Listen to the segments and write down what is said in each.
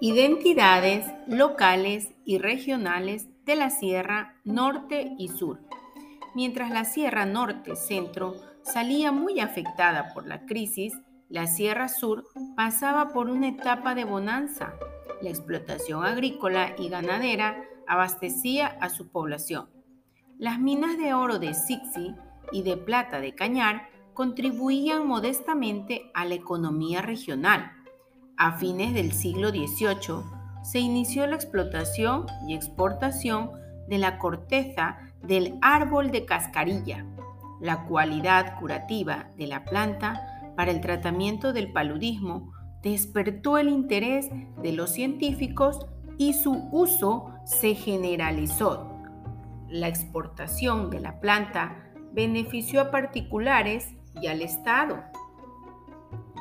Identidades locales y regionales de la Sierra Norte y Sur. Mientras la Sierra Norte-Centro salía muy afectada por la crisis, la Sierra Sur pasaba por una etapa de bonanza. La explotación agrícola y ganadera abastecía a su población. Las minas de oro de Sixi y de plata de Cañar contribuían modestamente a la economía regional. A fines del siglo XVIII se inició la explotación y exportación de la corteza del árbol de cascarilla, la cualidad curativa de la planta para el tratamiento del paludismo despertó el interés de los científicos y su uso se generalizó. La exportación de la planta benefició a particulares y al Estado.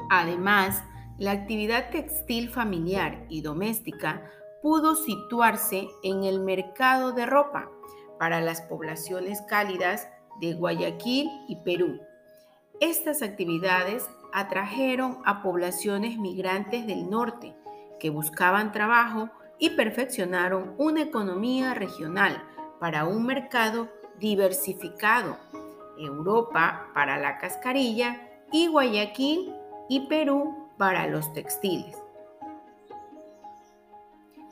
Además, la actividad textil familiar y doméstica pudo situarse en el mercado de ropa para las poblaciones cálidas de Guayaquil y Perú. Estas actividades atrajeron a poblaciones migrantes del norte que buscaban trabajo y perfeccionaron una economía regional para un mercado diversificado. Europa para la cascarilla y Guayaquil y Perú para los textiles.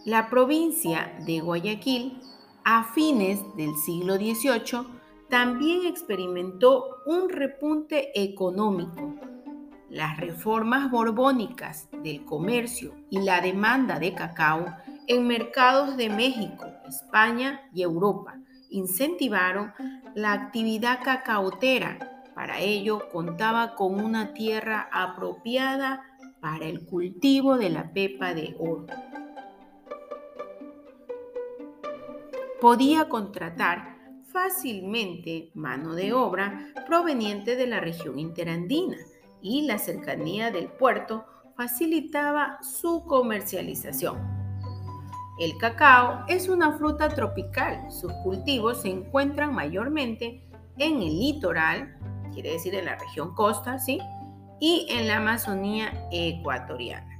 La provincia de Guayaquil, a fines del siglo XVIII, también experimentó un repunte económico. Las reformas borbónicas del comercio y la demanda de cacao en mercados de México, España y Europa incentivaron la actividad cacaotera. Para ello contaba con una tierra apropiada para el cultivo de la pepa de oro. Podía contratar fácilmente mano de obra proveniente de la región interandina y la cercanía del puerto facilitaba su comercialización. El cacao es una fruta tropical. Sus cultivos se encuentran mayormente en el litoral, quiere decir en la región costa, ¿sí? Y en la Amazonía ecuatoriana.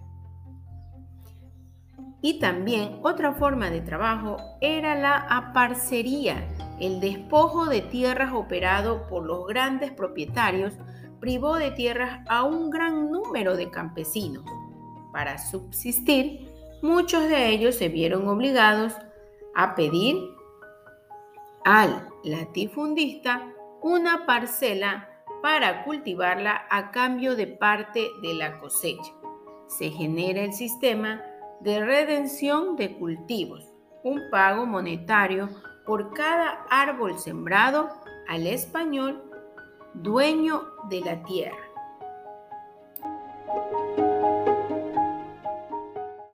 Y también otra forma de trabajo era la aparcería, el despojo de tierras operado por los grandes propietarios privó de tierras a un gran número de campesinos. Para subsistir, muchos de ellos se vieron obligados a pedir al latifundista una parcela para cultivarla a cambio de parte de la cosecha. Se genera el sistema de redención de cultivos, un pago monetario por cada árbol sembrado al español dueño de la tierra.